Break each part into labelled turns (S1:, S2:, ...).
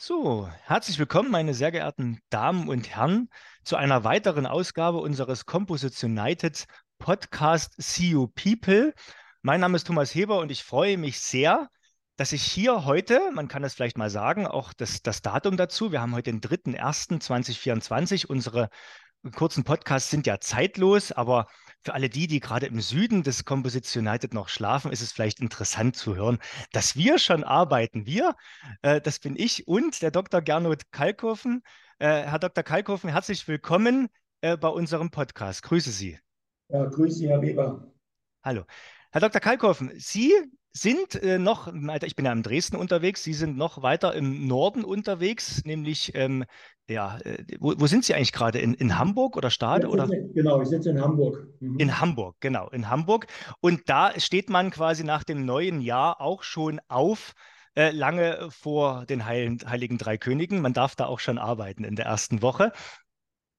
S1: So, herzlich willkommen, meine sehr geehrten Damen und Herren, zu einer weiteren Ausgabe unseres Composites United Podcast See You People. Mein Name ist Thomas Heber und ich freue mich sehr, dass ich hier heute, man kann das vielleicht mal sagen, auch das, das Datum dazu, wir haben heute den 3.1.2024, unsere kurzen Podcasts sind ja zeitlos, aber für alle die, die gerade im Süden des Composites United noch schlafen, ist es vielleicht interessant zu hören, dass wir schon arbeiten. Wir, äh, das bin ich und der Dr. Gernot Kalkofen. Äh, Herr Dr. Kalkofen, herzlich willkommen äh, bei unserem Podcast. Grüße Sie.
S2: Ja, grüße Sie, Herr Weber.
S1: Hallo. Herr Dr. Kalkofen, Sie sind äh, noch, ich bin ja in Dresden unterwegs, Sie sind noch weiter im Norden unterwegs, nämlich, ähm, ja, äh, wo, wo, sind Sie eigentlich gerade? In, in Hamburg oder Stade? Oder?
S2: Genau, ich sitze in Hamburg.
S1: Mhm. In Hamburg, genau, in Hamburg. Und da steht man quasi nach dem neuen Jahr auch schon auf, äh, lange vor den Heiligen, Heiligen Drei Königen. Man darf da auch schon arbeiten in der ersten Woche.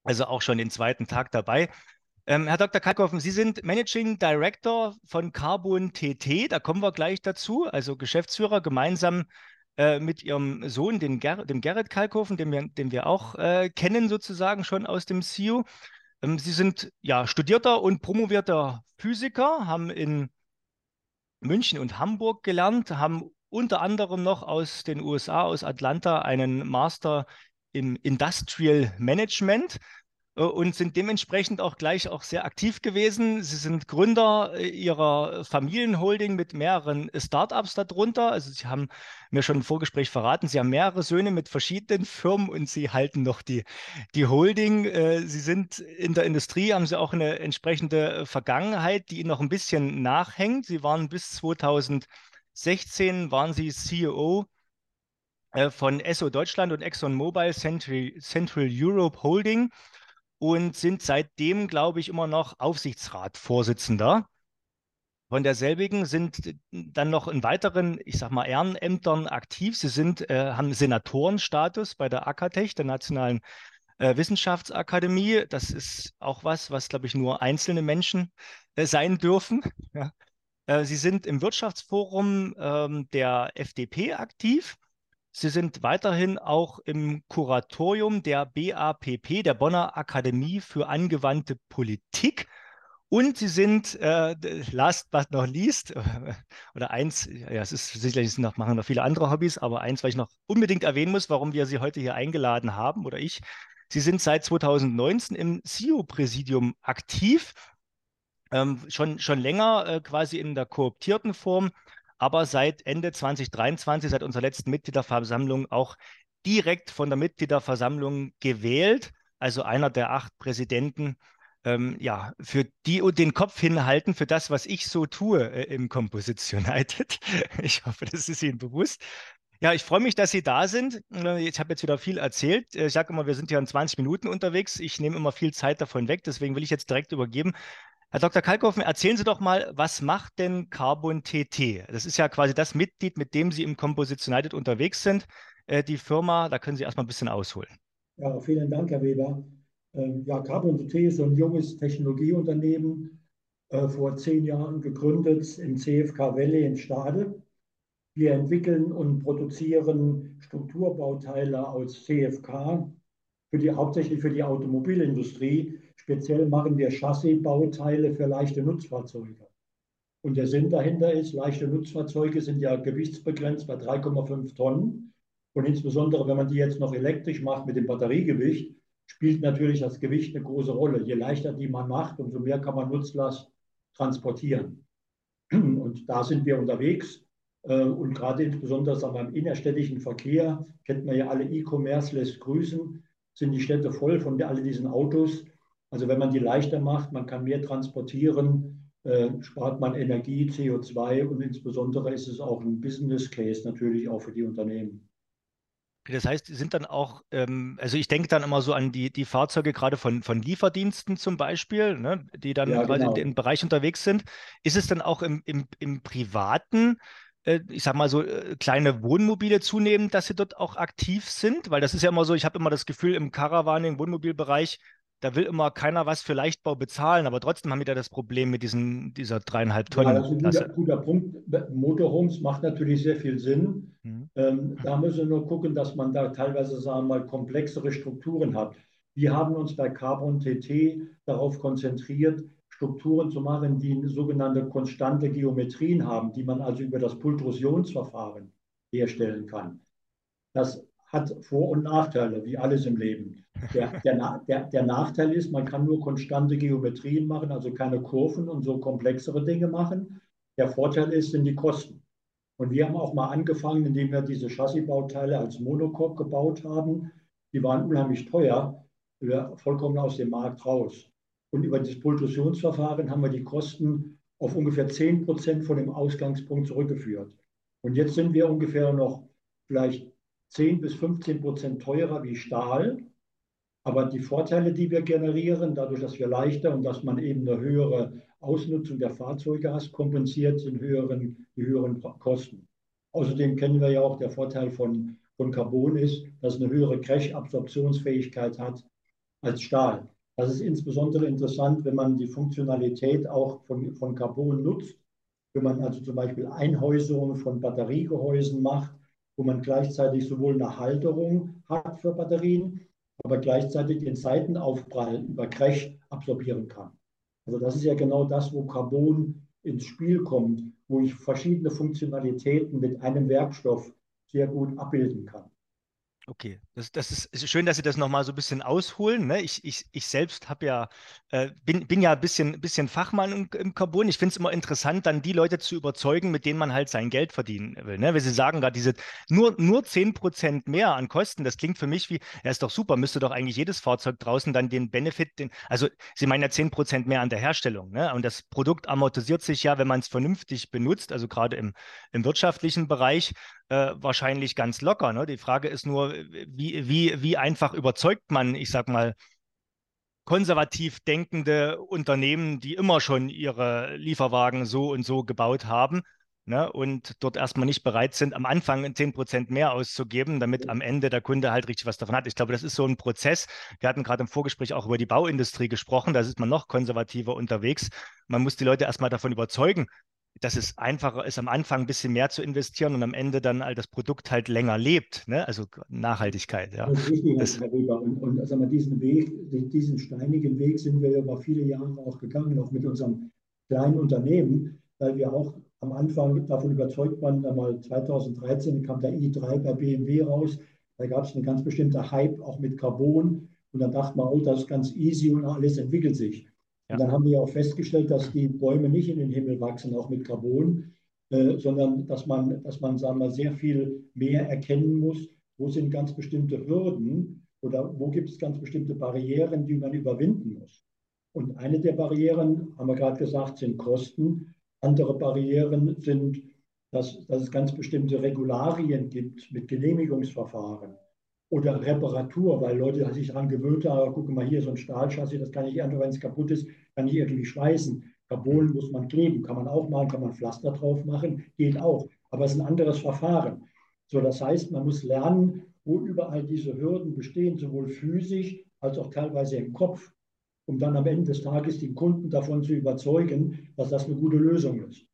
S1: Also auch schon den zweiten Tag dabei. Ähm, Herr Dr. Kalkoffen, Sie sind Managing Director von Carbon TT, da kommen wir gleich dazu, also Geschäftsführer gemeinsam äh, mit Ihrem Sohn, den Ger dem Gerrit Kalkofen, den wir, den wir auch äh, kennen sozusagen schon aus dem CIO. Ähm, Sie sind ja studierter und promovierter Physiker, haben in München und Hamburg gelernt, haben unter anderem noch aus den USA, aus Atlanta, einen Master im Industrial Management und sind dementsprechend auch gleich auch sehr aktiv gewesen. Sie sind Gründer äh, ihrer Familienholding mit mehreren Startups darunter. Also Sie haben mir schon im Vorgespräch verraten, Sie haben mehrere Söhne mit verschiedenen Firmen und Sie halten noch die, die Holding. Äh, sie sind in der Industrie, haben Sie auch eine entsprechende Vergangenheit, die Ihnen noch ein bisschen nachhängt. Sie waren bis 2016 waren Sie CEO von Esso Deutschland und ExxonMobil Central, Central Europe Holding und sind seitdem, glaube ich, immer noch Aufsichtsratsvorsitzender. Von derselbigen sind dann noch in weiteren, ich sag mal, Ehrenämtern aktiv. Sie sind, äh, haben Senatorenstatus bei der ACATECH, der Nationalen äh, Wissenschaftsakademie. Das ist auch was, was, glaube ich, nur einzelne Menschen äh, sein dürfen. Ja. Äh, Sie sind im Wirtschaftsforum ähm, der FDP aktiv Sie sind weiterhin auch im Kuratorium der BAPP, der Bonner Akademie für angewandte Politik. Und Sie sind, äh, last but not least, äh, oder eins, ja, es ist sicherlich noch, machen noch viele andere Hobbys, aber eins, was ich noch unbedingt erwähnen muss, warum wir Sie heute hier eingeladen haben oder ich. Sie sind seit 2019 im CEO-Präsidium aktiv, ähm, schon, schon länger äh, quasi in der kooptierten Form aber seit Ende 2023, seit unserer letzten Mitgliederversammlung, auch direkt von der Mitgliederversammlung gewählt, also einer der acht Präsidenten, ähm, ja, für die und den Kopf hinhalten für das, was ich so tue äh, im Composites United. Ich hoffe, das ist Ihnen bewusst. Ja, ich freue mich, dass Sie da sind. Äh, ich habe jetzt wieder viel erzählt. Äh, ich sage immer, wir sind hier in 20 Minuten unterwegs. Ich nehme immer viel Zeit davon weg. Deswegen will ich jetzt direkt übergeben Herr Dr. Kalkofen, erzählen Sie doch mal, was macht denn Carbon TT? Das ist ja quasi das Mitglied, mit dem Sie im Composites United unterwegs sind. Äh, die Firma, da können Sie erstmal ein bisschen ausholen.
S2: Ja, vielen Dank, Herr Weber. Ähm, ja, Carbon TT ist so ein junges Technologieunternehmen, äh, vor zehn Jahren gegründet im CFK Valley in Stade. Wir entwickeln und produzieren Strukturbauteile aus CFK, für die, hauptsächlich für die Automobilindustrie Speziell machen wir Chassisbauteile für leichte Nutzfahrzeuge. Und der Sinn dahinter ist, leichte Nutzfahrzeuge sind ja gewichtsbegrenzt bei 3,5 Tonnen. Und insbesondere, wenn man die jetzt noch elektrisch macht mit dem Batteriegewicht, spielt natürlich das Gewicht eine große Rolle. Je leichter die man macht, umso mehr kann man Nutzlast transportieren. Und da sind wir unterwegs. Äh, und gerade insbesondere beim innerstädtischen Verkehr, kennt man ja alle E-Commerce lässt grüßen, sind die Städte voll von all diesen Autos. Also wenn man die leichter macht, man kann mehr transportieren, äh, spart man Energie, CO2 und insbesondere ist es auch ein Business Case natürlich auch für die Unternehmen.
S1: Das heißt, sind dann auch, ähm, also ich denke dann immer so an die, die Fahrzeuge gerade von, von Lieferdiensten zum Beispiel, ne, die dann ja, quasi genau. im Bereich unterwegs sind. Ist es dann auch im, im, im privaten, äh, ich sag mal so, äh, kleine Wohnmobile zunehmend, dass sie dort auch aktiv sind? Weil das ist ja immer so, ich habe immer das Gefühl, im Caravaning, Wohnmobilbereich da will immer keiner was für Leichtbau bezahlen, aber trotzdem haben wir da das Problem mit diesen, dieser dreieinhalb Tonnen.
S2: Ja, das ist ein guter, guter Punkt. Motorhomes macht natürlich sehr viel Sinn. Mhm. Ähm, da müssen wir nur gucken, dass man da teilweise, sagen wir mal, komplexere Strukturen hat. Wir haben uns bei Carbon TT darauf konzentriert, Strukturen zu machen, die sogenannte konstante Geometrien haben, die man also über das Pultrusionsverfahren herstellen kann. Das hat Vor- und Nachteile, wie alles im Leben. Der, der, der, der, Nachteil ist, man kann nur konstante Geometrien machen, also keine Kurven und so komplexere Dinge machen. Der Vorteil ist, sind die Kosten. Und wir haben auch mal angefangen, indem wir diese Chassisbauteile als Monocoque gebaut haben. Die waren unheimlich teuer, wir vollkommen aus dem Markt raus. Und über das Pultrusionsverfahren haben wir die Kosten auf ungefähr 10 Prozent von dem Ausgangspunkt zurückgeführt. Und jetzt sind wir ungefähr noch vielleicht 10 bis 15 Prozent teurer wie Stahl. Aber die Vorteile, die wir generieren, dadurch, dass wir leichter und dass man eben eine höhere Ausnutzung der Fahrzeuge hat, kompensiert sind höheren, die höheren Kosten. Außerdem kennen wir ja auch, der Vorteil von, von Carbon ist, dass es eine höhere Crash-Absorptionsfähigkeit hat als Stahl. Das ist insbesondere interessant, wenn man die Funktionalität auch von, von Carbon nutzt. Wenn man also zum Beispiel Einhäuserungen von Batteriegehäusen macht, wo man gleichzeitig sowohl eine Halterung hat für Batterien, aber gleichzeitig den Seitenaufprall über Crash absorbieren kann. Also das ist ja genau das, wo Carbon ins Spiel kommt, wo ich verschiedene Funktionalitäten mit einem Werkstoff sehr gut abbilden kann.
S1: Okay, das, das ist schön, dass Sie das nochmal so ein bisschen ausholen. Ne? Ich, ich, ich selbst habe ja, äh, bin, bin ja ein bisschen, bisschen Fachmann im, im Carbon. Ich finde es immer interessant, dann die Leute zu überzeugen, mit denen man halt sein Geld verdienen will. Ne? Wenn Sie sagen gerade, diese nur, nur 10% mehr an Kosten, das klingt für mich wie, ja, ist doch super, müsste doch eigentlich jedes Fahrzeug draußen dann den Benefit, den, also Sie meinen ja 10% mehr an der Herstellung. Ne? Und das Produkt amortisiert sich ja, wenn man es vernünftig benutzt, also gerade im, im wirtschaftlichen Bereich, äh, wahrscheinlich ganz locker. Ne? Die Frage ist nur, wie, wie, wie einfach überzeugt man, ich sag mal, konservativ denkende Unternehmen, die immer schon ihre Lieferwagen so und so gebaut haben ne, und dort erstmal nicht bereit sind, am Anfang 10 Prozent mehr auszugeben, damit am Ende der Kunde halt richtig was davon hat. Ich glaube, das ist so ein Prozess. Wir hatten gerade im Vorgespräch auch über die Bauindustrie gesprochen, da ist man noch konservativer unterwegs. Man muss die Leute erstmal davon überzeugen, dass es einfacher ist, am Anfang ein bisschen mehr zu investieren und am Ende dann all das Produkt halt länger lebt. Ne? Also Nachhaltigkeit. Ja.
S2: Richtig, das, Weber. Und, und also diesen Weg, diesen steinigen Weg sind wir über viele Jahre auch gegangen, auch mit unserem kleinen Unternehmen, weil wir auch am Anfang davon überzeugt waren, einmal 2013 kam der i3 bei BMW raus. Da gab es eine ganz bestimmte Hype auch mit Carbon. Und dann dachte man, oh, das ist ganz easy und alles entwickelt sich. Ja. Und dann haben wir auch festgestellt, dass die Bäume nicht in den Himmel wachsen, auch mit Carbon, äh, sondern dass man, dass man sagen wir, sehr viel mehr erkennen muss, wo sind ganz bestimmte Hürden oder wo gibt es ganz bestimmte Barrieren, die man überwinden muss. Und eine der Barrieren, haben wir gerade gesagt, sind Kosten. Andere Barrieren sind, dass, dass es ganz bestimmte Regularien gibt mit Genehmigungsverfahren oder Reparatur, weil Leute sich daran gewöhnt haben, guck mal hier so ein Stahlchassis, das kann ich einfach, wenn es kaputt ist, kann ich irgendwie schweißen. Carbon muss man kleben, kann man auch machen, kann man Pflaster drauf machen, geht auch. Aber es ist ein anderes Verfahren. So, das heißt, man muss lernen, wo überall diese Hürden bestehen, sowohl physisch als auch teilweise im Kopf, um dann am Ende des Tages den Kunden davon zu überzeugen, dass das eine gute Lösung ist.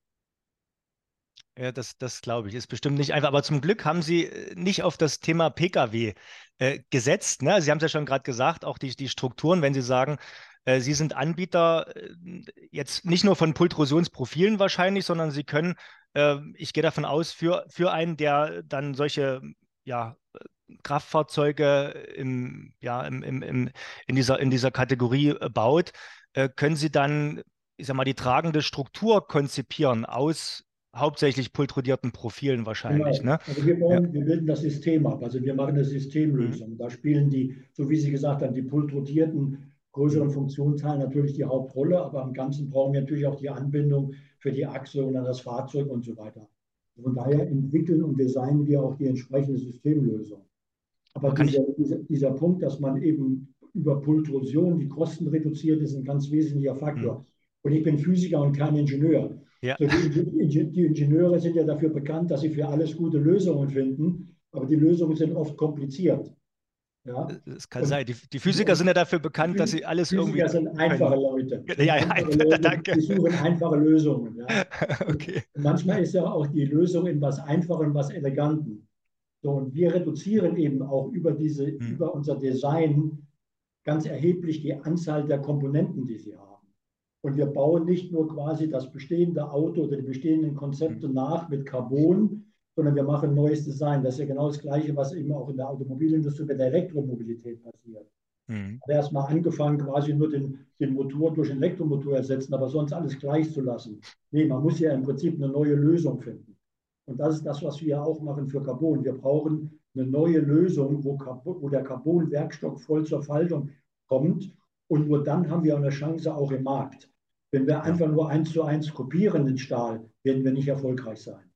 S1: Ja, das, das glaube ich, ist bestimmt nicht einfach. Aber zum Glück haben Sie äh, nicht auf das Thema Pkw äh, gesetzt. Ne? Sie haben es ja schon gerade gesagt, auch die, die Strukturen, wenn Sie sagen, äh, Sie sind Anbieter äh, jetzt nicht nur von Pultrusionsprofilen wahrscheinlich, sondern Sie können, äh, ich gehe davon aus, für, für einen, der dann solche ja, Kraftfahrzeuge im, ja, im, im, im, in, dieser, in dieser Kategorie äh, baut, können Sie dann, ich sag mal, die tragende Struktur konzipieren aus hauptsächlich pultrudierten Profilen wahrscheinlich. Genau. Ne?
S2: Also wir, bauen, ja. wir bilden das System ab. Also wir machen eine Systemlösung. Mhm. Da spielen die, so wie Sie gesagt haben, die pultrudierten größeren Funktionsteilen natürlich die Hauptrolle, aber im Ganzen brauchen wir natürlich auch die Anbindung für die Achse und dann das Fahrzeug und so weiter. Von daher entwickeln und designen wir auch die entsprechende Systemlösung. Aber dieser, dieser, dieser, Punkt, dass man eben über Pultrusion die Kosten reduziert, ist ein ganz wesentlicher Faktor. Mhm. Und ich bin Physiker und kein Ingenieur. Ja. So die, die, Ingenieure sind ja dafür bekannt, dass sie für alles gute Lösungen finden, aber die Lösungen sind oft kompliziert.
S1: Ja? Das kann und, sein. Die, die Physiker sind ja dafür bekannt, dass sie alles Physiker irgendwie.
S2: Physiker sind einfache Leute.
S1: Ja, ja, einfache Leute, danke.
S2: Die suchen einfache Lösungen. Ja? okay. Und manchmal ist ja auch die Lösung in was Einfachem, was Elegantem. So, und wir reduzieren eben auch über, diese, hm. über unser Design ganz erheblich die Anzahl der Komponenten, die sie haben. Und wir bauen nicht nur quasi das bestehende Auto oder die bestehenden Konzepte hm. nach mit Carbon, sondern wir machen neues Design. Das ist ja genau das Gleiche, was eben auch in der Automobilindustrie mit der Elektromobilität passiert. Mhm. Erstmal angefangen, quasi nur den, den Motor durch einen Elektromotor ersetzen, aber sonst alles gleich zu lassen. Nee, man muss ja im Prinzip eine neue Lösung finden. Und das ist das, was wir auch machen für Carbon. Wir brauchen eine neue Lösung, wo, Carbon, wo der Carbon-Werkstoff voll zur Faltung kommt. Und nur dann haben wir eine Chance auch im Markt. Wenn wir einfach nur eins zu eins kopieren den Stahl, werden wir nicht erfolgreich sein.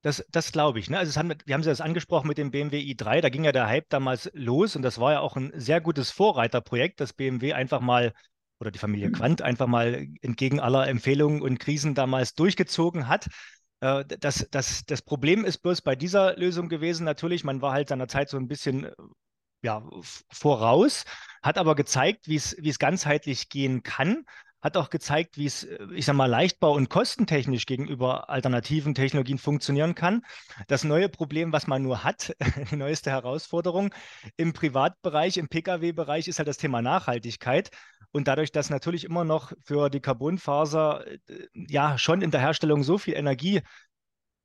S1: Das, das glaube ich. Ne? Also haben, wir haben Sie das angesprochen mit dem BMW i3, da ging ja der Hype damals los und das war ja auch ein sehr gutes Vorreiterprojekt, das BMW einfach mal oder die Familie Quandt einfach mal entgegen aller Empfehlungen und Krisen damals durchgezogen hat. Äh, das, das, das Problem ist bloß bei dieser Lösung gewesen, natürlich, man war halt seiner Zeit so ein bisschen ja, voraus, hat aber gezeigt, wie es ganzheitlich gehen kann hat auch gezeigt, wie es, äh, ich sage mal, leichtbau- und kostentechnisch gegenüber alternativen Technologien funktionieren kann. Das neue Problem, was man nur hat, die neueste Herausforderung im Privatbereich, im Pkw-Bereich, ist halt das Thema Nachhaltigkeit. Und dadurch, dass natürlich immer noch für die Carbonfaser äh, ja schon in der Herstellung so viel Energie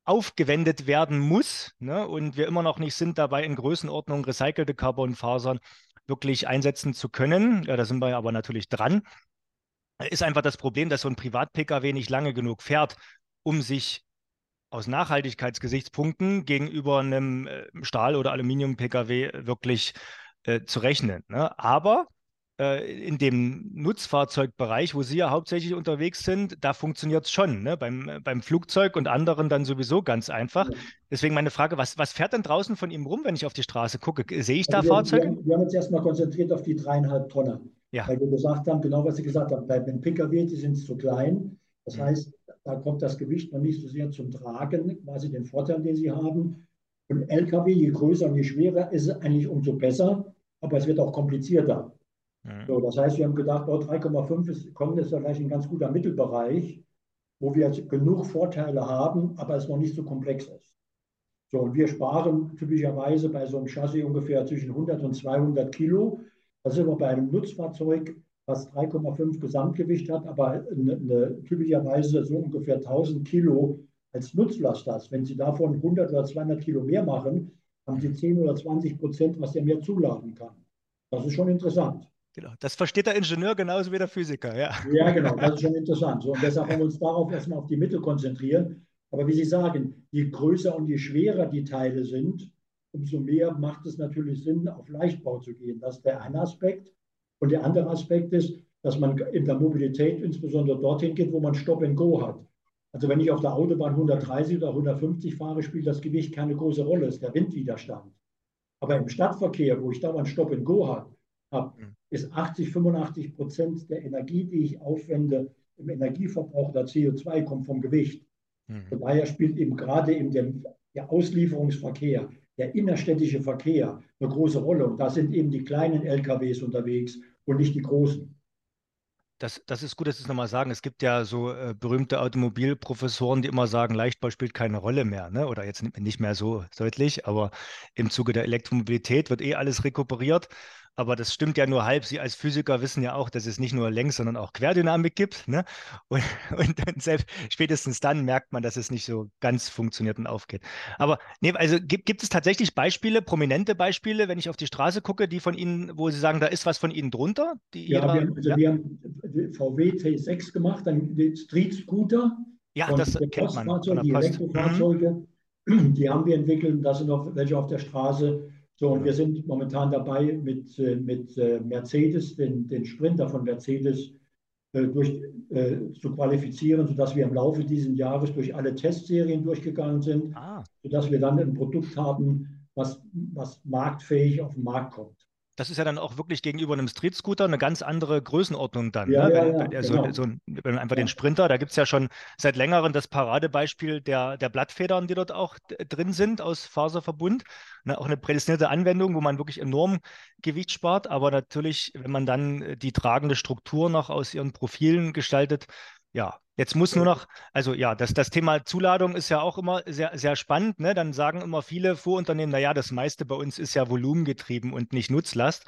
S1: aufgewendet werden muss ne, und wir immer noch nicht sind dabei, in Größenordnung recycelte Carbonfasern wirklich einsetzen zu können. Ja, da sind wir aber natürlich dran ist einfach das Problem, dass so ein Privat-Pkw nicht lange genug fährt, um sich aus Nachhaltigkeitsgesichtspunkten gegenüber einem äh, Stahl- oder Aluminium-Pkw wirklich äh, zu rechnen. Ne? Aber äh, in dem Nutzfahrzeugbereich, wo Sie ja hauptsächlich unterwegs sind, da funktioniert es schon. Ne? Beim, äh, beim Flugzeug und anderen dann sowieso ganz einfach. Deswegen meine Frage, was, was fährt denn draußen von ihm rum, wenn ich auf die Straße gucke? Sehe ich also da wir, Fahrzeuge? Wir
S2: haben, wir haben uns erstmal konzentriert auf die dreieinhalb Tonnen. Ja. Weil wir gesagt haben, genau was Sie gesagt haben, bei den Pkw, die sind zu klein. Das mhm. heißt, da kommt das Gewicht noch nicht so sehr zum Tragen, quasi den Vorteil, den sie haben. Und Lkw, je größer und je schwerer, ist es eigentlich umso besser, aber es wird auch komplizierter. Mhm. So, das heißt, wir haben gedacht, oh, 3,5 ist, kommt jetzt vielleicht ein ganz guter Mittelbereich, wo wir genug Vorteile haben, aber es noch nicht so komplex ist. So, und wir sparen typischerweise bei so einem Chassis ungefähr zwischen 100 und 200 Kilo. Das sind wir bei einem Nutzfahrzeug, was 3,5 Gesamtgewicht hat, aber eine, eine, typischerweise so ungefähr 1000 Kilo als Nutzlast hat. Wenn Sie davon 100 oder 200 Kilo mehr machen, haben Sie 10 oder 20 Prozent, was der mehr zuladen kann. Das ist schon interessant.
S1: Genau, das versteht der Ingenieur genauso wie der Physiker, ja.
S2: Ja, genau, das ist schon interessant. So, und deshalb haben wir uns darauf erstmal auf die Mittel konzentrieren. Aber wie Sie sagen, je größer und je schwerer die Teile sind, umso mehr macht es natürlich Sinn, auf Leichtbau zu gehen. Das ist der eine Aspekt. Und der andere Aspekt ist, dass man in der Mobilität insbesondere dorthin geht, wo man Stop and Go hat. Also wenn ich auf der Autobahn 130 oder 150 fahre, spielt das Gewicht keine große Rolle, ist der Windwiderstand. Aber im Stadtverkehr, wo ich dauernd Stop and Go habe, hab, mhm. ist 80, 85 Prozent der Energie, die ich aufwende, im Energieverbrauch der CO2 kommt vom Gewicht. Mhm. Von daher spielt eben gerade in dem der Auslieferungsverkehr der innerstädtische Verkehr eine große Rolle. Und da sind eben die kleinen LKWs unterwegs und nicht die großen.
S1: Das, das ist gut, dass Sie es nochmal sagen. Es gibt ja so äh, berühmte Automobilprofessoren, die immer sagen, Leichtbau spielt keine Rolle mehr. Ne? Oder jetzt nicht mehr so deutlich, aber im Zuge der Elektromobilität wird eh alles rekuperiert. Aber das stimmt ja nur halb. Sie als Physiker wissen ja auch, dass es nicht nur Längs-, sondern auch Querdynamik gibt. Ne? Und, und selbst spätestens dann merkt man, dass es nicht so ganz funktioniert und aufgeht. Aber nee, also gibt, gibt es tatsächlich Beispiele, prominente Beispiele, wenn ich auf die Straße gucke, die von Ihnen, wo Sie sagen, da ist was von Ihnen drunter?
S2: ja, wir haben, also ja? wir haben VW T6 gemacht, dann die Street Scooter.
S1: Ja, das kennt man.
S2: Die Elektrofahrzeuge, mhm. die haben wir entwickelt. Da sind noch welche auf der Straße. So, und wir sind momentan dabei, mit, äh, mit äh, Mercedes, den, den Sprinter von Mercedes, äh, durch, äh, zu qualifizieren, sodass wir im Laufe dieses Jahres durch alle Testserien durchgegangen sind, ah. sodass wir dann ein Produkt haben, was, was marktfähig auf den Markt kommt.
S1: Das ist ja dann auch wirklich gegenüber einem Street-Scooter eine ganz andere Größenordnung dann.
S2: Ja,
S1: ne?
S2: ja,
S1: wenn,
S2: ja,
S1: wenn, so,
S2: genau.
S1: so, wenn einfach
S2: Ja.
S1: den Sprinter, da gibt es ja schon seit längerem das Paradebeispiel der, der Blattfedern, die dort auch drin sind aus Faserverbund. Ne? Auch eine prädestinierte Anwendung, wo man wirklich enorm Gewicht spart. Aber natürlich, wenn man dann äh, die tragende Struktur noch aus ihren Profilen gestaltet, ja, jetzt muss nur noch, also ja, das, das Thema Zuladung ist ja auch immer sehr, sehr spannend. Ne? Dann sagen immer viele Vorunternehmen, naja, das meiste bei uns ist ja volumengetrieben und nicht Nutzlast.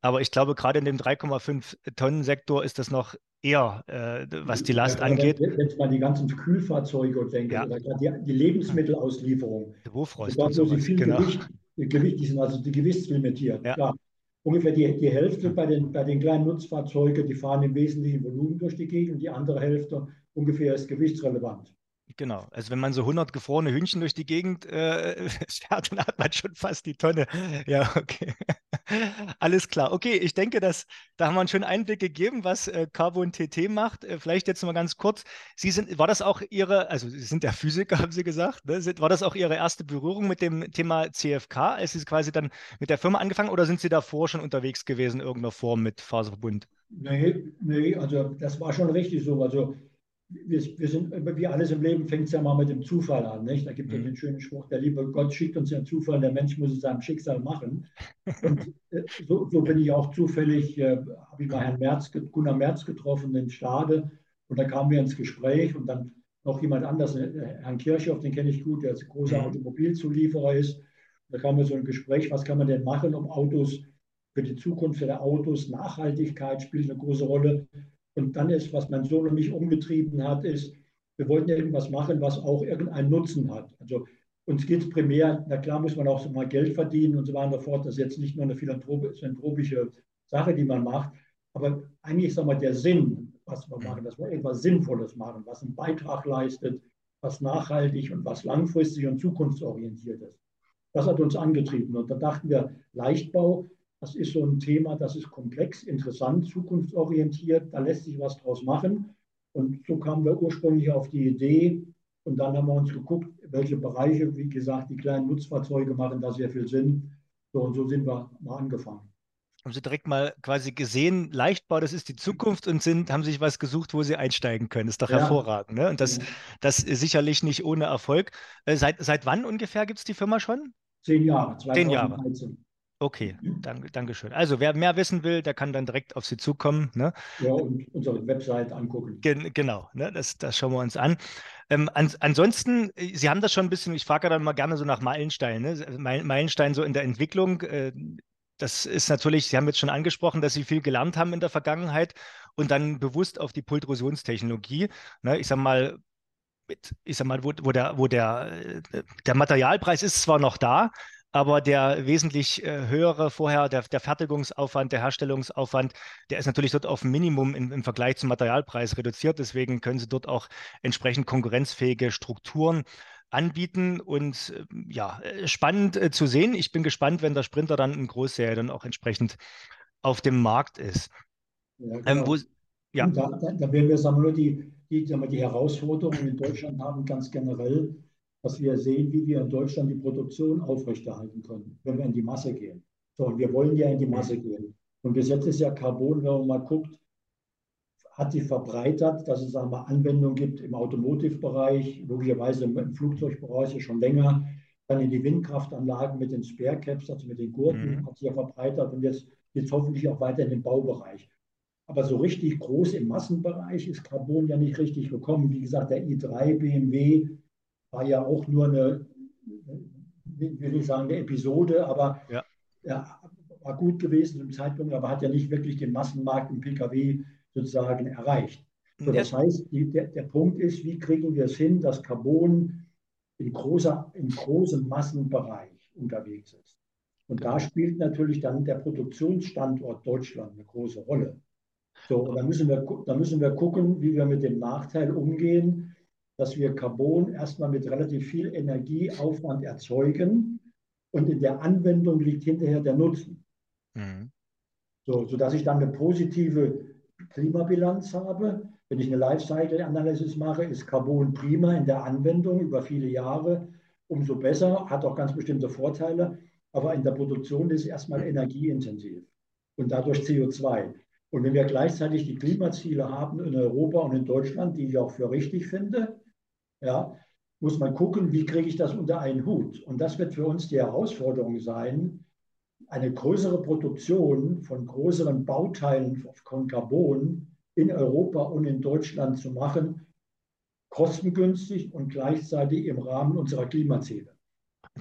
S1: Aber ich glaube, gerade in dem 3,5 Tonnen Sektor ist das noch eher, äh, was die Last
S2: Ja,
S1: angeht.
S2: Wenn, ich mal die ganzen Kühlfahrzeuge denke,
S1: Ja.
S2: die, die Lebensmittelauslieferung,
S1: Bofrost und
S2: wo sie
S1: sowas.
S2: viel
S1: Genau.
S2: Gewicht, Gewicht, die sind also die gewichtslimitiert.
S1: Ja.
S2: Klar. Ungefähr die, die Hälfte bei den, bei den kleinen Nutzfahrzeugen, die fahren im Wesentlichen Volumen durch die Gegend, die andere Hälfte ungefähr ist gewichtsrelevant.
S1: Genau. Also wenn man so 100 gefrorene Hühnchen durch die Gegend äh, fährt, dann hat man schon fast die Tonne. Ja, okay. Alles klar. Okay, ich denke, dass, da haben wir einen schönen Einblick gegeben, was äh, Carbon TT macht. Äh, vielleicht jetzt mal ganz kurz. Sie sind, war das auch Ihre, also Sie sind ja Physiker, haben Sie gesagt, ne? Sind, war das auch Ihre erste Berührung mit dem Thema CFK, als Sie quasi dann mit der Firma angefangen oder sind Sie davor schon unterwegs gewesen in irgendeiner Form mit Faserverbund?
S2: Nee, nee, also das war schon richtig so. Also wir, wir sind, wie alles im Leben fängt es ja mal mit dem Zufall an. Nicht? Da gibt es
S1: Mhm.
S2: den schönen Spruch, der liebe Gott schickt uns ja einen Zufall, der Mensch muss es seinem Schicksal machen. Und äh, so, so bin ich auch zufällig, äh, habe ich mal Herrn Merz, Gunnar Merz getroffen in Stade und da kamen wir ins Gespräch und dann noch jemand anders, äh, Herrn Kirchhoff, den kenne ich gut, der ein großer
S1: Mhm.
S2: Automobilzulieferer ist. Da kamen wir so ein Gespräch, was kann man denn machen, um Autos für die Zukunft der Autos, Nachhaltigkeit spielt eine große Rolle. Und dann ist, was mein Sohn und mich umgetrieben hat, ist, wir wollten irgendwas machen, was auch irgendeinen Nutzen hat. Also uns geht es primär, na klar muss man auch mal Geld verdienen und so weiter und so fort. Das ist jetzt nicht nur eine philanthropische Sache, die man macht, aber eigentlich, sagen wir, der Sinn, was wir machen, dass wir etwas Sinnvolles machen, was einen Beitrag leistet, was nachhaltig und was langfristig und zukunftsorientiert ist. Das hat uns angetrieben. Und da dachten wir, Leichtbau, das ist so ein Thema, das ist komplex, interessant, zukunftsorientiert, da lässt sich was draus machen. Und so kamen wir ursprünglich auf die Idee und dann haben wir uns geguckt, welche Bereiche, wie gesagt, die kleinen Nutzfahrzeuge machen da sehr viel Sinn. So und so sind wir mal angefangen.
S1: Haben Sie direkt mal quasi gesehen, Leichtbau, das ist die Zukunft und sind, haben sich was gesucht, wo Sie einsteigen können. Ist doch
S2: Ja.
S1: hervorragend. Ne? Und das,
S2: Ja.
S1: das ist sicherlich nicht ohne Erfolg. Äh, seit, seit wann ungefähr gibt es die Firma schon?
S2: Zehn Jahre,
S1: Zehn Jahre.
S2: 2013.
S1: Okay, danke, Dankeschön. Also wer mehr wissen will, der kann dann direkt auf Sie zukommen. Ne?
S2: Ja, und unsere Website angucken.
S1: Gen genau, ne? das, das schauen wir uns an. Ähm, ans ansonsten, äh, Sie haben das schon ein bisschen, ich frage ja dann mal gerne so nach Meilensteinen, ne? Meil- Meilenstein so in der Entwicklung. Äh, das ist natürlich, Sie haben jetzt schon angesprochen, dass Sie viel gelernt haben in der Vergangenheit und dann bewusst auf die Pultrusionstechnologie. Ne? Ich sag mal, ich sag mal, wo, wo, der, wo der, äh, der Materialpreis ist zwar noch da, aber der wesentlich äh, höhere vorher, der, der Fertigungsaufwand, der Herstellungsaufwand, der ist natürlich dort auf ein Minimum im, im Vergleich zum Materialpreis reduziert. Deswegen können Sie dort auch entsprechend konkurrenzfähige Strukturen anbieten und äh, ja, äh, spannend äh, zu sehen. Ich bin gespannt, wenn der Sprinter dann in Großserie dann auch entsprechend auf dem Markt ist.
S2: Ja,
S1: Ähm,
S2: genau.
S1: wo, ja,
S2: da, da, da werden wir sagen wir nur die, die, die Herausforderungen in Deutschland haben ganz generell, dass wir sehen, wie wir in Deutschland die Produktion aufrechterhalten können, wenn wir in die Masse gehen. So, und wir wollen ja in die Masse gehen. Und bis jetzt ist ja Carbon, wenn man mal guckt, hat sich verbreitert, dass es sagen wir, Anwendungen gibt im Automotive-Bereich, logischerweise im, Flugzeugbereich schon länger, dann in die Windkraftanlagen mit den Spare Caps, also mit den Gurten,
S1: Mhm.
S2: hat sich ja verbreitert und jetzt, jetzt hoffentlich auch weiter in den Baubereich. Aber so richtig groß im Massenbereich ist Carbon ja nicht richtig gekommen. Wie gesagt, der i3 BMW war ja auch nur eine, wie will ich sagen, eine Episode, aber
S1: Ja.
S2: ja, war gut gewesen zum Zeitpunkt, aber hat ja nicht wirklich den Massenmarkt im Pkw sozusagen erreicht. So, das heißt, die, der, der Punkt ist, wie kriegen wir es hin, dass Carbon in, großer, in großem Massenbereich unterwegs ist. Und da spielt natürlich dann der Produktionsstandort Deutschland eine große Rolle. So, und da müssen, wir, da müssen wir gucken, wie wir mit dem Nachteil umgehen, dass wir Carbon erstmal mit relativ viel Energieaufwand erzeugen und in der Anwendung liegt hinterher der Nutzen.
S1: Mhm.
S2: So, sodass ich dann eine positive Klimabilanz habe. Wenn ich eine Lifecycle-Analysis mache, ist Carbon prima in der Anwendung über viele Jahre. Umso besser, hat auch ganz bestimmte Vorteile. Aber in der Produktion ist es erstmal energieintensiv. und dadurch CO2. Und wenn wir gleichzeitig die Klimaziele haben in Europa und in Deutschland, die ich auch für richtig finde, ja, muss man gucken, wie kriege ich das unter einen Hut. Und das wird für uns die Herausforderung sein, eine größere Produktion von größeren Bauteilen von Carbon in Europa und in Deutschland zu machen, kostengünstig und gleichzeitig im Rahmen unserer Klimaziele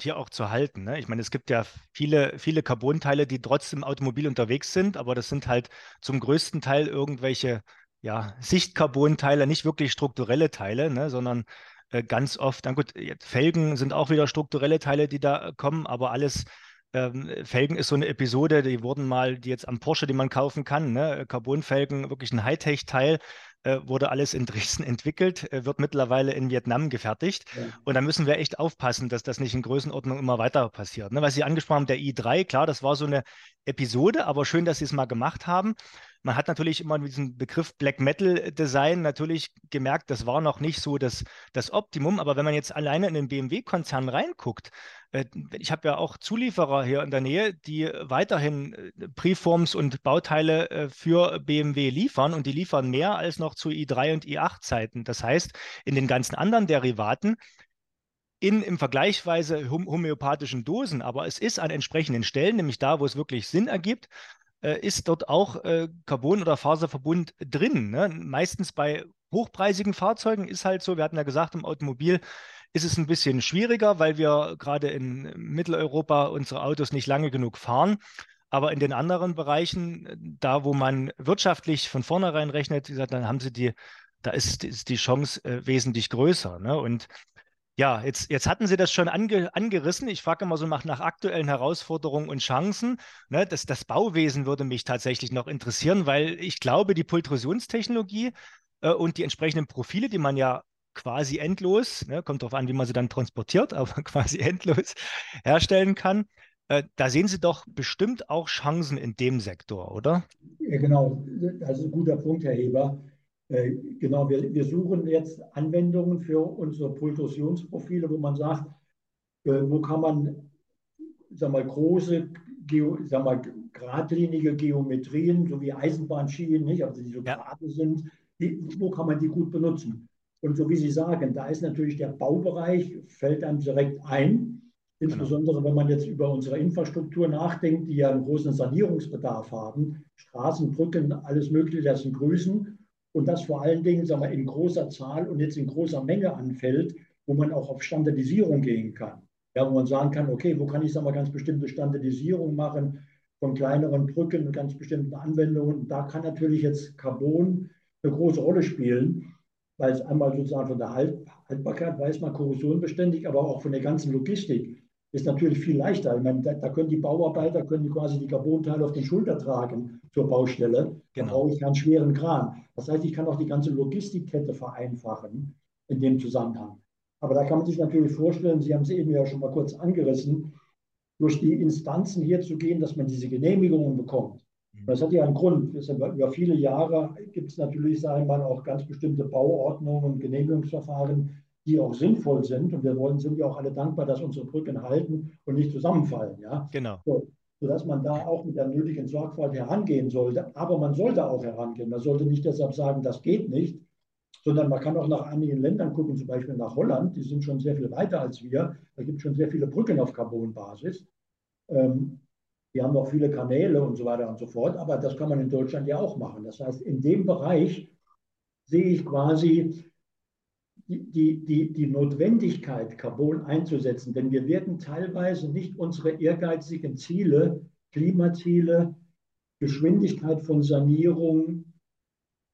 S1: hier auch zu halten. Ne? Ich meine, es gibt ja viele, viele Carbonteile, die trotzdem Automobil unterwegs sind, aber das sind halt zum größten Teil irgendwelche ja, Sichtcarbonteile, nicht wirklich strukturelle Teile, ne? sondern äh, ganz oft, dann gut, Felgen sind auch wieder strukturelle Teile, die da kommen, aber alles ähm, Felgen ist so eine Episode, die wurden mal, die jetzt am Porsche, die man kaufen kann, ne? Carbonfelgen, wirklich ein Hightech-Teil, äh, wurde alles in Dresden entwickelt, äh, wird mittlerweile in Vietnam gefertigt. Ja. Und da müssen wir echt aufpassen, dass das nicht in Größenordnung immer weiter passiert. Ne? Was Sie angesprochen haben, der i3, klar, das war so eine Episode, aber schön, dass Sie es mal gemacht haben. Man hat natürlich immer mit diesem Begriff Black Metal Design natürlich gemerkt, das war noch nicht so das, das Optimum. Aber wenn man jetzt alleine in den BMW-Konzern reinguckt, äh, ich habe ja auch Zulieferer hier in der Nähe, die weiterhin äh, Preforms und Bauteile äh, für BMW liefern und die liefern mehr als noch zu i3 und i8-Zeiten. Das heißt, in den ganzen anderen Derivaten in im vergleichsweise homöopathischen Dosen, aber es ist an entsprechenden Stellen, nämlich da, wo es wirklich Sinn ergibt, äh, ist dort auch äh, Carbon- oder Faserverbund drin. Ne? Meistens bei hochpreisigen Fahrzeugen ist halt so, wir hatten ja gesagt, im Automobil ist es ein bisschen schwieriger, weil wir gerade in Mitteleuropa unsere Autos nicht lange genug fahren. Aber in den anderen Bereichen, da wo man wirtschaftlich von vornherein rechnet, wie gesagt, dann haben sie die, da ist, ist die Chance äh, wesentlich größer. Ne? Und ja, jetzt, jetzt hatten Sie das schon ange, angerissen. Ich frage immer so nach, nach aktuellen Herausforderungen und Chancen. Ne, das, das Bauwesen würde mich tatsächlich noch interessieren, weil ich glaube, die Pultrusionstechnologie äh, und die entsprechenden Profile, die man ja quasi endlos, ne, kommt darauf an, wie man sie dann transportiert, aber quasi endlos herstellen kann. Äh, da sehen Sie doch bestimmt auch Chancen in dem Sektor, oder?
S2: Ja, genau. Das ist ein guter Punkt, Herr Heber. Äh, genau, wir, wir suchen jetzt Anwendungen für unsere Pultrusionsprofile, wo man sagt, äh, wo kann man sag mal, große, Geo, sag mal, geradlinige Geometrien, so wie Eisenbahnschienen, nicht, also die so ja. gerade sind, die, wo kann man die gut benutzen? Und so wie Sie sagen, da ist natürlich der Baubereich, fällt einem direkt ein. Insbesondere wenn man jetzt über unsere Infrastruktur nachdenkt, die ja einen großen Sanierungsbedarf haben. Straßen, Brücken, alles Mögliche, das sind Grüßen und das vor allen Dingen sagen wir, in großer Zahl und jetzt in großer Menge anfällt, wo man auch auf Standardisierung gehen kann. Ja, wo man sagen kann, okay, wo kann ich sagen wir, ganz bestimmte Standardisierung machen von kleineren Brücken und ganz bestimmten Anwendungen. Da kann natürlich jetzt Carbon eine große Rolle spielen, weil es einmal sozusagen von der halt Haltbarkeit weiß man, korrosionbeständig, aber auch von der ganzen Logistik ist natürlich viel leichter. Ich meine, da, da, können die Bauarbeiter können quasi die Carbonteile auf den Schulter tragen zur Baustelle. Genau. Da brauche ich keinen schweren Kran. Das heißt, ich kann auch die ganze Logistikkette vereinfachen in dem Zusammenhang. Aber da kann man sich natürlich vorstellen, Sie haben es eben ja schon mal kurz angerissen, durch die Instanzen hier zu gehen, dass man diese Genehmigungen bekommt. Mhm. Das hat ja einen Grund. Über viele Jahre gibt es natürlich, sagen wir mal, auch ganz bestimmte Bauordnungen und Genehmigungsverfahren, die auch sinnvoll sind. Und wir wollen, sind ja auch alle dankbar, dass unsere Brücken halten und nicht zusammenfallen. Ja?
S1: Genau.
S2: So, sodass man da auch mit der nötigen Sorgfalt herangehen sollte. Aber man sollte auch herangehen. Man sollte nicht deshalb sagen, das geht nicht, sondern man kann auch nach einigen Ländern gucken, zum Beispiel nach Holland. Die sind schon sehr viel weiter als wir. Da gibt es schon sehr viele Brücken auf Carbonbasis. Ähm, die haben auch viele Kanäle und so weiter und so fort. Aber das kann man in Deutschland ja auch machen. Das heißt, in dem Bereich sehe ich quasi die, die, die Notwendigkeit, Carbon einzusetzen, denn wir werden teilweise nicht unsere ehrgeizigen Ziele, Klimaziele, Geschwindigkeit von Sanierung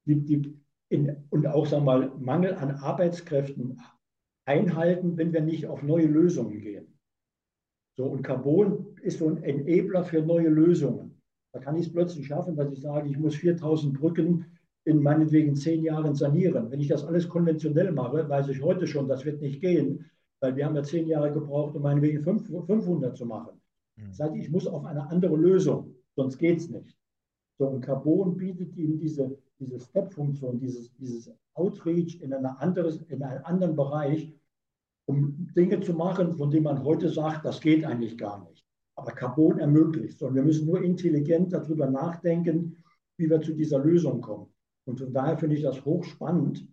S2: die, die in, und auch sagen wir mal, Mangel an Arbeitskräften einhalten, wenn wir nicht auf neue Lösungen gehen. So, und Carbon ist so ein Enabler für neue Lösungen. Da kann ich es plötzlich schaffen, dass ich sage, ich muss 4000 Brücken in meinetwegen zehn Jahren sanieren. Wenn ich das alles konventionell mache, weiß ich heute schon, das wird nicht gehen, weil wir haben ja zehn Jahre gebraucht, um meinetwegen 500 zu machen. Hm. Das heißt, ich muss auf eine andere Lösung, sonst geht es nicht. So, und Carbon bietet ihm diese, diese Step-Funktion, dieses, dieses Outreach in, eine anderes, in einen anderen Bereich, um Dinge zu machen, von denen man heute sagt, das geht eigentlich gar nicht. Aber Carbon ermöglicht. Und wir müssen nur intelligent darüber nachdenken, wie wir zu dieser Lösung kommen. Und von daher finde ich das hochspannend,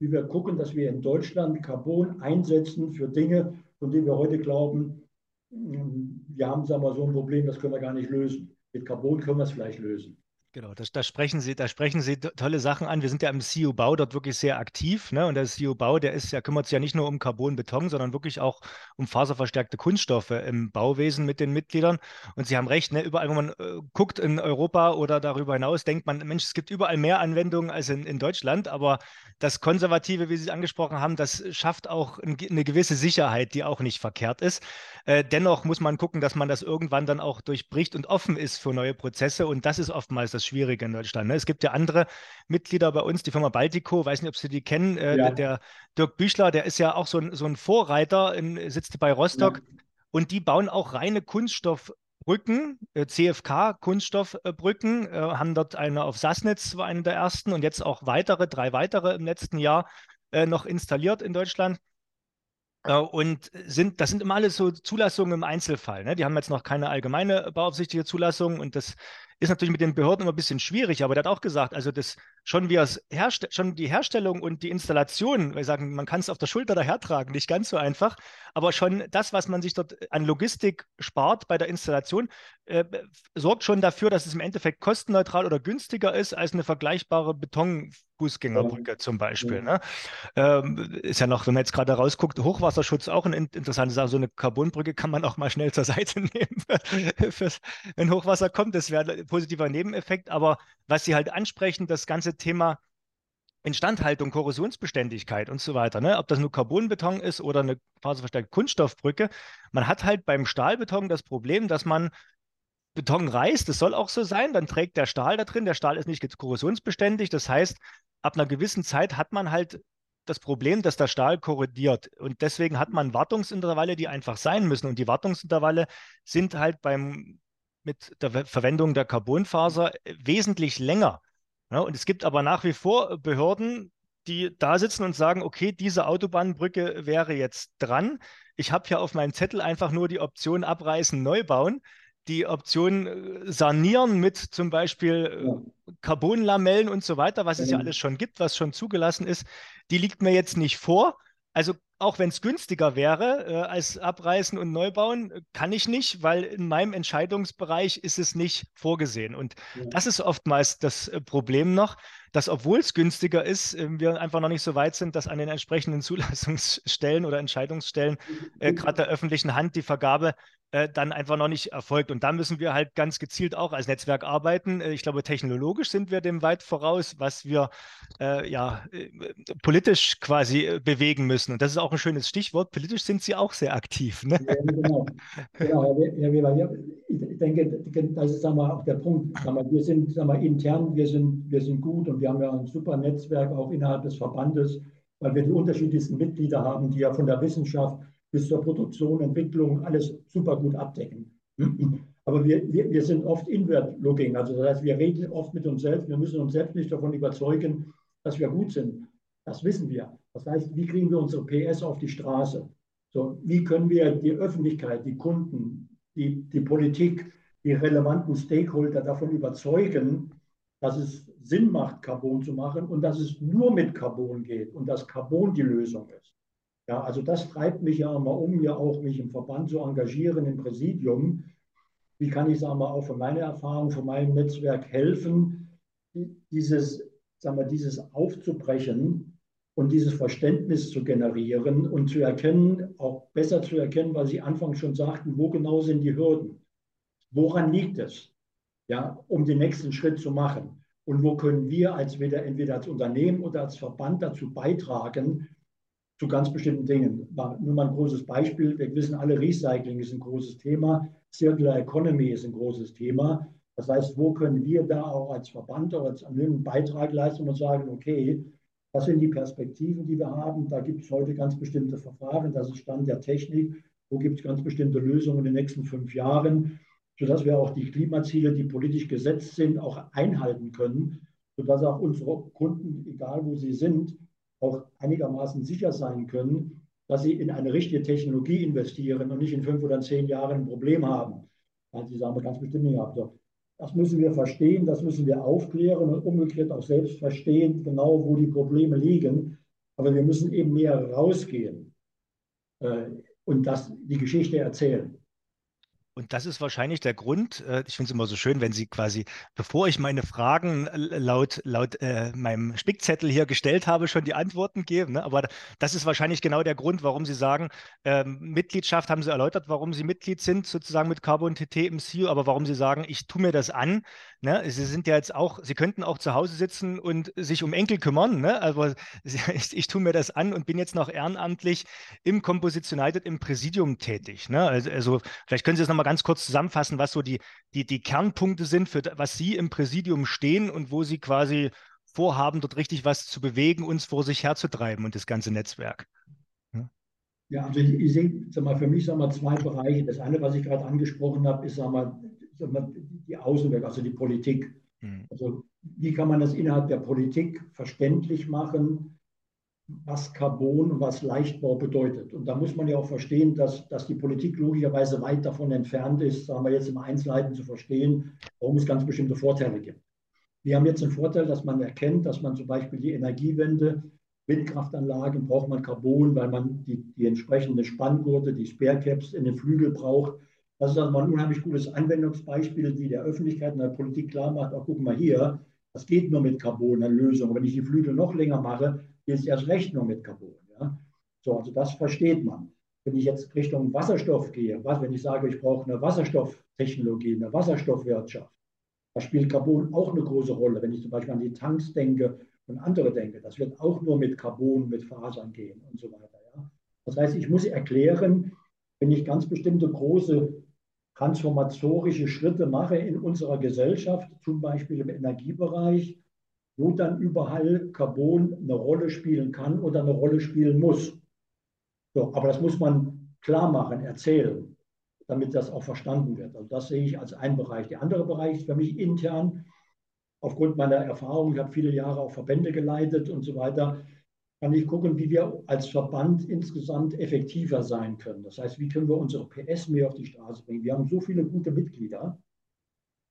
S2: wie wir gucken, dass wir in Deutschland Carbon einsetzen für Dinge, von denen wir heute glauben, wir haben sagen wir, so ein Problem, das können wir gar nicht lösen. Mit Carbon können wir es vielleicht lösen.
S1: Genau, da, da, sprechen Sie, da sprechen Sie tolle Sachen an. Wir sind ja im CU Bau dort wirklich sehr aktiv. Ne? Und der CU Bau, der ist ja, kümmert sich ja nicht nur um Carbon-Beton, sondern wirklich auch um faserverstärkte Kunststoffe im Bauwesen mit den Mitgliedern. Und Sie haben recht, ne? überall, wo man äh, guckt in Europa oder darüber hinaus, denkt man, Mensch, es gibt überall mehr Anwendungen als in, in Deutschland. Aber das Konservative, wie Sie es angesprochen haben, das schafft auch ein, eine gewisse Sicherheit, die auch nicht verkehrt ist. Äh, dennoch muss man gucken, dass man das irgendwann dann auch durchbricht und offen ist für neue Prozesse. Und das ist oftmals das das Schwierige in Deutschland. Ne? Es gibt ja andere Mitglieder bei uns, die Firma Baltico, weiß nicht, ob Sie die kennen. Äh, ja. Der Dirk Büchler, der ist ja auch so ein, so ein Vorreiter, in, sitzt bei Rostock ja. und die bauen auch reine Kunststoffbrücken, äh, CFK-Kunststoffbrücken, äh, haben dort eine auf Sassnitz, war eine der ersten und jetzt auch weitere, drei weitere im letzten Jahr äh, noch installiert in Deutschland. Äh, und sind, das sind immer alles so Zulassungen im Einzelfall. Ne? Die haben jetzt noch keine allgemeine bauaufsichtige Zulassung und das ist natürlich mit den Behörden immer ein bisschen schwierig, aber der hat auch gesagt, also das schon, wie schon die Herstellung und die Installation, wir sagen, man kann es auf der Schulter dahertragen, nicht ganz so einfach, aber schon das, was man sich dort an Logistik spart bei der Installation, äh, sorgt schon dafür, dass es im Endeffekt kostenneutral oder günstiger ist als eine vergleichbare Betonfußgängerbrücke ja. zum Beispiel. Ja. Ne? Ähm, ist ja noch, wenn man jetzt gerade rausguckt, Hochwasserschutz auch eine interessante Sache. So eine Carbonbrücke kann man auch mal schnell zur Seite nehmen, wenn Hochwasser kommt. Das wäre positiver Nebeneffekt, aber was Sie halt ansprechen, das ganze Thema Instandhaltung, Korrosionsbeständigkeit und so weiter, ne? ob das nur Carbonbeton ist oder eine faserverstärkte Kunststoffbrücke, man hat halt beim Stahlbeton das Problem, dass man Beton reißt, das soll auch so sein, dann trägt der Stahl da drin, der Stahl ist nicht korrosionsbeständig, das heißt, ab einer gewissen Zeit hat man halt das Problem, dass der Stahl korrodiert. Und deswegen hat man Wartungsintervalle, die einfach sein müssen. Und die Wartungsintervalle sind halt beim mit der Verwendung der Carbonfaser äh, wesentlich länger. Ja, und es gibt aber nach wie vor Behörden, die da sitzen und sagen, okay, diese Autobahnbrücke wäre jetzt dran. Ich habe hier auf meinem Zettel einfach nur die Option abreißen, neu bauen. Die Option äh, sanieren mit zum Beispiel äh, ja. Carbonlamellen und so weiter, was ja. es ja alles schon gibt, was schon zugelassen ist, die liegt mir jetzt nicht vor. Also auch wenn es günstiger wäre äh, als abreißen und neu bauen, kann ich nicht, weil in meinem Entscheidungsbereich ist es nicht vorgesehen. Und ja. das ist oftmals das äh, Problem noch, dass obwohl es günstiger ist, äh, wir einfach noch nicht so weit sind, dass an den entsprechenden Zulassungsstellen oder Entscheidungsstellen, äh, gerade der öffentlichen Hand, die Vergabe äh, dann einfach noch nicht erfolgt. Und da müssen wir halt ganz gezielt auch als Netzwerk arbeiten. Äh, ich glaube, technologisch sind wir dem weit voraus, was wir äh, ja äh, politisch quasi bewegen müssen. Und das ist auch ein schönes Stichwort. Politisch sind Sie auch sehr aktiv. Ne? Ja, genau.
S2: genau, Herr Weber. Ich denke, das ist wir, auch der Punkt. Wir, sind wir, intern, wir sind, wir sind gut und wir haben ja ein super Netzwerk auch innerhalb des Verbandes, weil wir die unterschiedlichsten Mitglieder haben, die ja von der Wissenschaft bis zur Produktion, Entwicklung alles super gut abdecken. Aber wir, wir, wir sind oft inward-looking, also das heißt, wir reden oft mit uns selbst, wir müssen uns selbst nicht davon überzeugen, dass wir gut sind. Das wissen wir. Das heißt, wie kriegen wir unsere PS auf die Straße? So, wie können wir die Öffentlichkeit, die Kunden, die, die Politik, die relevanten Stakeholder davon überzeugen, dass es Sinn macht, Carbon zu machen und dass es nur mit Carbon geht und dass Carbon die Lösung ist. Ja, also das treibt mich ja immer um, ja auch mich im Verband zu engagieren, im Präsidium. Wie kann ich, sagen wir, auch von meiner Erfahrung, von meinem Netzwerk helfen, dieses, sagen wir, dieses aufzubrechen und dieses Verständnis zu generieren und zu erkennen, auch besser zu erkennen, weil Sie anfangs schon sagten, wo genau sind die Hürden? Woran liegt es? Ja, um den nächsten Schritt zu machen. Und wo können wir als entweder als Unternehmen oder als Verband dazu beitragen, zu ganz bestimmten Dingen. Nur mal ein großes Beispiel. Wir wissen alle, Recycling ist ein großes Thema. Circular Economy ist ein großes Thema. Das heißt, wo können wir da auch als Verband oder als einen Beitrag leisten und sagen, okay, das sind die Perspektiven, die wir haben. Da gibt es heute ganz bestimmte Verfahren. Das ist Stand der Technik. Wo gibt es ganz bestimmte Lösungen in den nächsten fünf Jahren, sodass wir auch die Klimaziele, die politisch gesetzt sind, auch einhalten können, sodass auch unsere Kunden, egal wo sie sind, auch einigermaßen sicher sein können, dass sie in eine richtige Technologie investieren und nicht in fünf oder zehn Jahren ein Problem haben. weil sie sagen, ganz bestimmt nicht ab. So, das müssen wir verstehen, das müssen wir aufklären und umgekehrt auch selbst verstehen, genau wo die Probleme liegen. Aber wir müssen eben mehr rausgehen äh, und das, die Geschichte erzählen.
S1: Und das ist wahrscheinlich der Grund. Äh, ich finde es immer so schön, wenn Sie quasi, bevor ich meine Fragen laut, laut äh, meinem Spickzettel hier gestellt habe, schon die Antworten geben. Ne? Aber das ist wahrscheinlich genau der Grund, warum Sie sagen, ähm, Mitgliedschaft haben Sie erläutert, warum Sie Mitglied sind, sozusagen mit Carbon TT im CEO, aber warum Sie sagen, ich tue mir das an. Ne? Sie sind ja jetzt auch, Sie könnten auch zu Hause sitzen und sich um Enkel kümmern. Ne? Aber ich, ich tue mir das an und bin jetzt noch ehrenamtlich im Composition United im Präsidium tätig. Ne? Also, also vielleicht können Sie das nochmal ganz kurz zusammenfassen, was so die, die, die Kernpunkte sind, für was Sie im Präsidium stehen und wo Sie quasi vorhaben, dort richtig was zu bewegen, uns vor sich herzutreiben und das ganze Netzwerk.
S2: Ja, also ich, ich sehe sag mal, für mich sag mal, zwei Bereiche. Das eine, was ich gerade angesprochen habe, ist sag mal, die Außenwirkung, also die Politik. Hm. Also wie kann man das innerhalb der Politik verständlich machen, was Carbon und was Leichtbau bedeutet. Und da muss man ja auch verstehen, dass, dass die Politik logischerweise weit davon entfernt ist, sagen wir jetzt im Einzelheiten zu verstehen, warum es ganz bestimmte Vorteile gibt. Wir haben jetzt den Vorteil, dass man erkennt, dass man zum Beispiel die Energiewende, Windkraftanlagen braucht man Carbon, weil man die, die entsprechende Spanngurte, die Sparecaps in den Flügel braucht. Das ist also mal ein unheimlich gutes Anwendungsbeispiel, die der Öffentlichkeit und der Politik klar macht, auch guck mal hier, das geht nur mit Carbon, eine Lösung. Wenn ich die Flügel noch länger mache, geht es erst recht nur mit Carbon. Ja? So, also das versteht man. Wenn ich jetzt Richtung Wasserstoff gehe, was, wenn ich sage, ich brauche eine Wasserstofftechnologie, eine Wasserstoffwirtschaft, da spielt Carbon auch eine große Rolle. Wenn ich zum Beispiel an die Tanks denke und andere denke, das wird auch nur mit Carbon, mit Fasern gehen und so weiter. Ja? Das heißt, ich muss erklären, wenn ich ganz bestimmte große transformatorische Schritte mache in unserer Gesellschaft, zum Beispiel im Energiebereich, wo dann überall Carbon eine Rolle spielen kann oder eine Rolle spielen muss. So, aber das muss man klar machen, erzählen, damit das auch verstanden wird. Also das sehe ich als einen Bereich. Der andere Bereich ist für mich intern, aufgrund meiner Erfahrung, ich habe viele Jahre auch Verbände geleitet und so weiter, kann ich gucken, wie wir als Verband insgesamt effektiver sein können. Das heißt, wie können wir unsere PS mehr auf die Straße bringen? Wir haben so viele gute Mitglieder.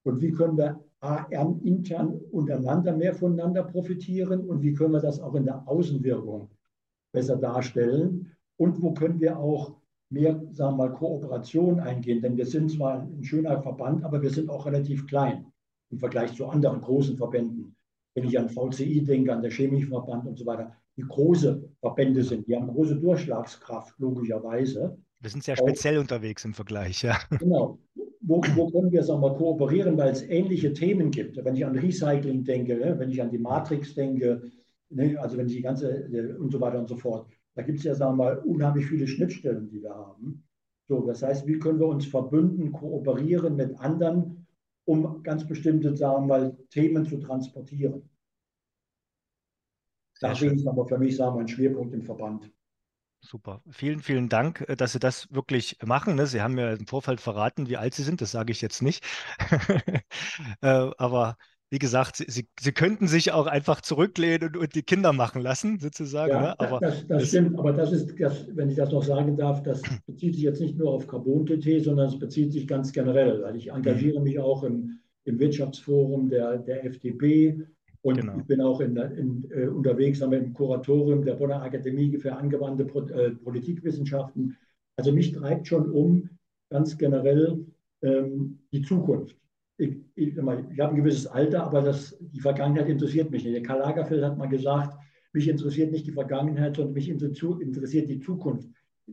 S2: Und wie können wir intern untereinander mehr voneinander profitieren und wie können wir das auch in der Außenwirkung besser darstellen und wo können wir auch mehr, sagen wir mal, Kooperation eingehen, denn wir sind zwar ein schöner Verband, aber wir sind auch relativ klein im Vergleich zu anderen großen Verbänden. Wenn ich an VCI denke, an der Chemischen Verband und so weiter, die große Verbände sind, die haben große Durchschlagskraft, logischerweise.
S1: Wir sind sehr speziell auch, unterwegs im Vergleich, ja.
S2: Genau wo, wo können wir sagen wir, kooperieren, weil es ähnliche Themen gibt. Wenn ich an Recycling denke, ne, wenn ich an die Matrix denke, ne, also wenn ich die ganze äh, und so weiter und so fort, da gibt es ja sagen wir mal unheimlich viele Schnittstellen, die wir haben. So, das heißt, wie können wir uns verbünden, kooperieren mit anderen, um ganz bestimmte sagen wir mal, Themen zu transportieren. Da sehe ich aber für mich sagen wir, einen Schwerpunkt im Verband.
S1: Super. Vielen, vielen Dank, äh, dass Sie das wirklich machen. Ne? Sie haben mir im Vorfeld verraten, wie alt Sie sind. Das sage ich jetzt nicht. Äh, aber wie gesagt, Sie, Sie könnten sich auch einfach zurücklehnen und, und die Kinder machen lassen, sozusagen. Ja,
S2: ne? aber das, das stimmt. Aber das ist, das, wenn ich das noch sagen darf, das bezieht sich jetzt nicht nur auf Carbon-TT, sondern es bezieht sich ganz generell. Weil ich engagiere mhm. mich auch im, im Wirtschaftsforum der, der FDP und genau. ich bin auch in, in, äh, unterwegs im Kuratorium der Bonner Akademie für angewandte Pro, äh, Politikwissenschaften. Also mich treibt schon um, ganz generell, ähm, die Zukunft. Ich, ich, ich habe ein gewisses Alter, aber das, die Vergangenheit interessiert mich nicht. Der Karl Lagerfeld hat mal gesagt, mich interessiert nicht die Vergangenheit, sondern mich interessiert die Zukunft.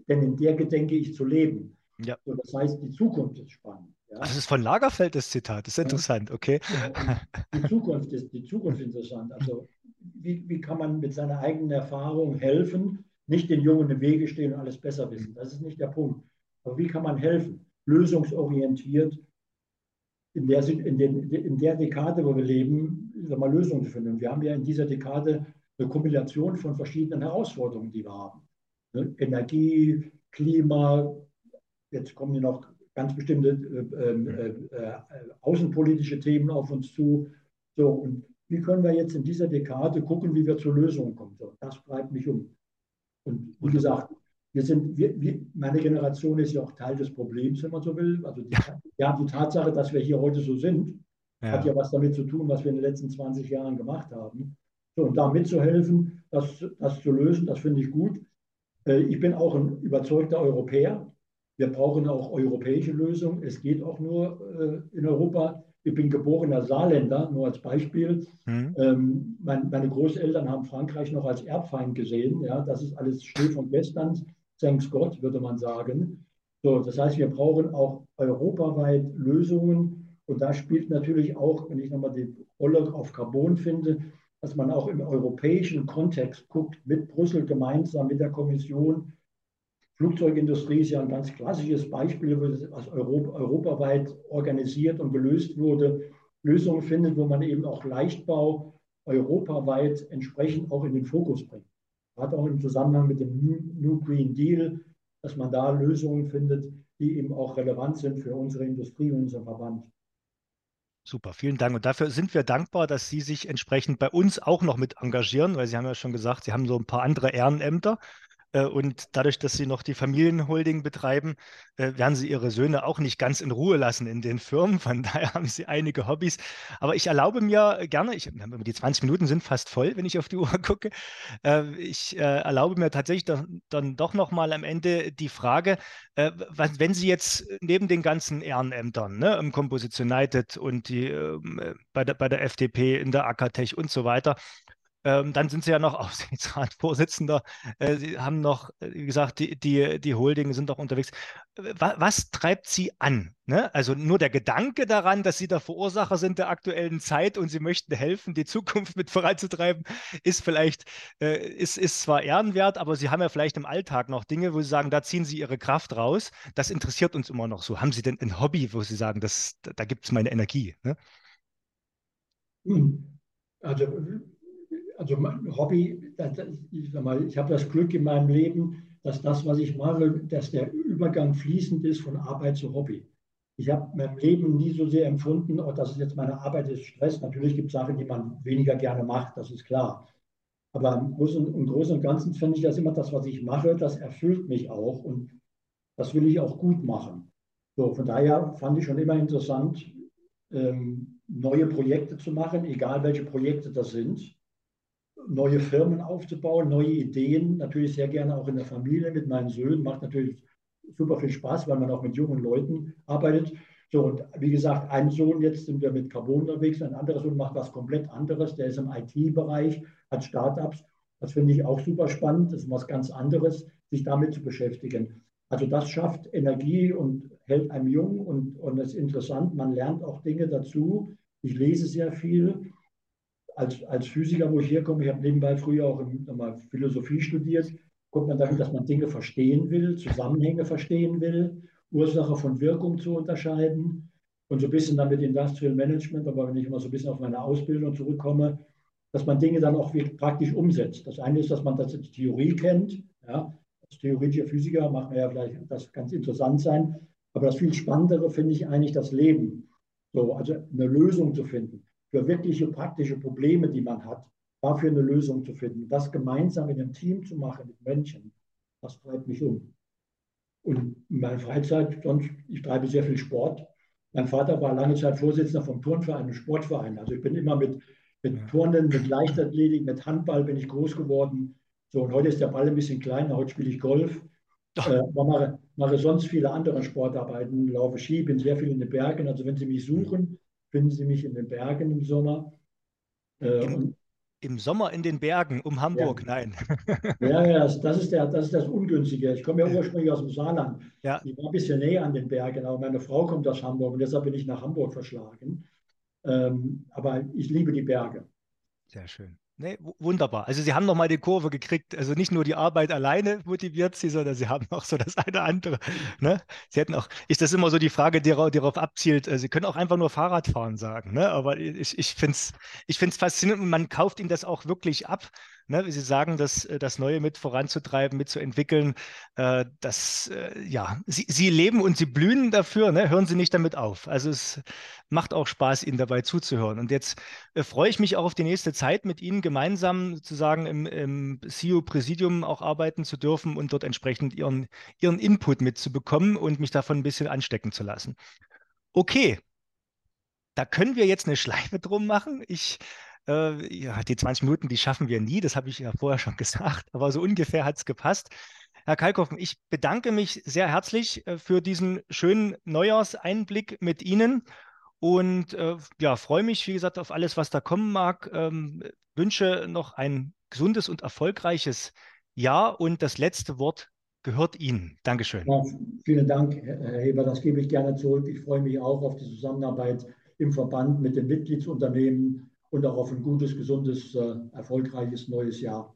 S2: Denn in der gedenke ich zu leben. Ja. So, das heißt, die Zukunft ist spannend.
S1: Ja. Das ist von Lagerfeld das Zitat, das ist interessant, okay.
S2: Die Zukunft ist die Zukunft interessant. Also wie, wie kann man mit seiner eigenen Erfahrung helfen, nicht den Jungen im Wege stehen und alles besser wissen. Das ist nicht der Punkt. Aber wie kann man helfen? Lösungsorientiert in der, in, den, in der Dekade, wo wir leben, mal, Lösungen zu finden. Und wir haben ja in dieser Dekade eine Kombination von verschiedenen Herausforderungen, die wir haben. Ne? Energie, Klima, jetzt kommen noch ganz bestimmte äh, ähm, äh, äh, außenpolitische Themen auf uns zu. So, und wie können wir jetzt in dieser Dekade gucken, wie wir zu Lösungen kommen? So, das bleibt mich um. Und wie gesagt, wir sind, wir, wir, meine Generation ist ja auch Teil des Problems, wenn man so will. Also die, ja, die Tatsache, dass wir hier heute so sind, ja. hat ja was damit zu tun, was wir in den letzten 20 Jahren gemacht haben. So, und da mitzuhelfen, das, das zu lösen, das finde ich gut. Äh, ich bin auch ein überzeugter Europäer. Wir brauchen auch europäische Lösungen. Es geht auch nur äh, in Europa. Ich bin geborener Saarländer, nur als Beispiel. Mhm. Ähm, mein, meine Großeltern haben Frankreich noch als Erbfeind gesehen. Ja, das ist alles Schnee von gestern. Thanks Gott, würde man sagen. So, das heißt, wir brauchen auch europaweit Lösungen. Und da spielt natürlich auch, wenn ich nochmal die Rolle auf Carbon finde, dass man auch im europäischen Kontext guckt, mit Brüssel gemeinsam, mit der Kommission. Flugzeugindustrie ist ja ein ganz klassisches Beispiel, was Europa, europaweit organisiert und gelöst wurde. Lösungen findet, wo man eben auch Leichtbau europaweit entsprechend auch in den Fokus bringt. Gerade auch im Zusammenhang mit dem New Green Deal, dass man da Lösungen findet, die eben auch relevant sind für unsere Industrie und unseren Verband.
S1: Super, vielen Dank. Und dafür sind wir dankbar, dass Sie sich entsprechend bei uns auch noch mit engagieren, weil Sie haben ja schon gesagt, Sie haben so ein paar andere Ehrenämter. Äh, und dadurch, dass sie noch die Familienholding betreiben, äh, werden sie ihre Söhne auch nicht ganz in Ruhe lassen in den Firmen. Von daher haben sie einige Hobbys. Aber ich erlaube mir gerne, ich, die 20 Minuten sind fast voll, wenn ich auf die Uhr gucke. Äh, ich erlaube mir tatsächlich dann, doch noch mal am Ende die Frage, wenn Sie jetzt neben den ganzen Ehrenämtern, ne, im Composition United und die, ähm, bei, der, bei der FDP, in der Akatech und so weiter, ähm, dann sind sie ja noch Aufsichtsratsvorsitzender. Äh, sie haben noch, äh, wie gesagt, die, die, die Holding sind auch unterwegs. Was, was treibt sie an? Ne? Also nur der Gedanke daran, dass sie der Verursacher sind der aktuellen Zeit und sie möchten helfen, die Zukunft mit voranzutreiben, ist vielleicht, äh, ist, ist zwar ehrenwert, aber sie haben ja vielleicht im Alltag noch Dinge, wo sie sagen, da ziehen sie ihre Kraft raus. Das interessiert uns immer noch so. Haben sie denn ein Hobby, wo sie sagen, das, da gibt es meine Energie? Ne?
S2: Hm. Also also mein Hobby, ich, sag mal, ich habe das Glück in meinem Leben, dass das, was ich mache, dass der Übergang fließend ist von Arbeit zu Hobby. Ich habe in meinem Leben nie so sehr empfunden, oh, dass es jetzt meine Arbeit ist Stress. Natürlich gibt es Sachen, die man weniger gerne macht, das ist klar. Aber im Großen, im Großen und Ganzen finde ich das immer das, was ich mache, das erfüllt mich auch und das will ich auch gut machen. So, von daher fand ich schon immer interessant, ähm, neue Projekte zu machen, egal welche Projekte das sind neue Firmen aufzubauen, neue Ideen, natürlich sehr gerne auch in der Familie mit meinen Söhnen, macht natürlich super viel Spaß, weil man auch mit jungen Leuten arbeitet. So, und wie gesagt, ein Sohn, jetzt sind wir mit Carbon unterwegs, ein anderer Sohn macht was komplett anderes, der ist im IT-Bereich, hat Startups. Das finde ich auch super spannend, das ist was ganz anderes, sich damit zu beschäftigen. Also das schafft Energie und hält einem jung und, und ist interessant. Man lernt auch Dinge dazu. Ich lese sehr viel als, als Physiker, wo ich herkomme, ich habe nebenbei früher auch mal Philosophie studiert, kommt man dahin, dass man Dinge verstehen will, Zusammenhänge verstehen will, Ursache von Wirkung zu unterscheiden und so ein bisschen dann mit Industrial Management, aber wenn ich immer so ein bisschen auf meine Ausbildung zurückkomme, dass man Dinge dann auch praktisch umsetzt. Das eine ist, dass man das als Theorie kennt. Ja, als theoretischer Physiker macht man ja vielleicht das ganz interessant sein. Aber das viel Spannendere finde ich eigentlich das Leben. So, also eine Lösung zu finden für wirkliche praktische Probleme, die man hat, dafür eine Lösung zu finden. Das gemeinsam in einem Team zu machen mit Menschen, das treibt mich um. Und in meiner Freizeit, sonst, ich treibe sehr viel Sport. Mein Vater war lange Zeit Vorsitzender vom Turnverein und Sportverein. Also ich bin immer mit, mit Turnen, mit Leichtathletik, mit Handball bin ich groß geworden. So, und heute ist der Ball ein bisschen kleiner, heute spiele ich Golf. Äh, mache, mache sonst viele andere Sportarbeiten, laufe Ski, bin sehr viel in den Bergen. Also wenn Sie mich suchen, finden Sie mich in den Bergen im Sommer.
S1: Äh, Im, Im, Sommer in den Bergen um Hamburg, ja. nein.
S2: ja, ja, das, das, ist der, das ist das Ungünstige. Ich komme ja ursprünglich aus dem Saarland. Ja. Ich war ein bisschen näher an den Bergen, aber meine Frau kommt aus Hamburg und deshalb bin ich nach Hamburg verschlagen. Ähm, aber ich liebe die Berge.
S1: Sehr schön. Nee, wunderbar. Also Sie haben nochmal die Kurve gekriegt. Also nicht nur die Arbeit alleine motiviert Sie, sondern Sie haben auch so das eine andere. Ne? Sie hätten auch, ist das immer so die Frage, die darauf, die darauf abzielt, äh, Sie können auch einfach nur Fahrradfahren sagen. Ne? Aber ich, ich finde es ich find's faszinierend und man kauft Ihnen das auch wirklich ab. Ne, wie Sie sagen, das, äh, das Neue mit voranzutreiben, mitzuentwickeln. Äh, das, äh, ja, Sie, Sie leben und Sie blühen dafür, ne? hören Sie nicht damit auf. Also es macht auch Spaß, Ihnen dabei zuzuhören. Und jetzt äh, freue ich mich auch auf die nächste Zeit, mit Ihnen gemeinsam sozusagen im, im CEO-Präsidium auch arbeiten zu dürfen und dort entsprechend Ihren, Ihren Input mitzubekommen und mich davon ein bisschen anstecken zu lassen. Okay, da können wir jetzt eine Schleife drum machen. Ich äh, ja, die 20 Minuten, die schaffen wir nie, das habe ich ja vorher schon gesagt, aber so ungefähr hat es gepasst. Herr Kalkofen, ich bedanke mich sehr herzlich äh, für diesen schönen Neujahrseinblick mit Ihnen und äh, ja, freue mich, wie gesagt, auf alles, was da kommen mag. Ähm, wünsche noch ein gesundes und erfolgreiches Jahr und das letzte Wort gehört Ihnen. Dankeschön.
S2: Ja, vielen Dank, Herr Heber. Das gebe ich gerne zurück. Ich freue mich auch auf die Zusammenarbeit im Verband mit den Mitgliedsunternehmen und auch auf ein gutes, gesundes, äh, erfolgreiches neues Jahr.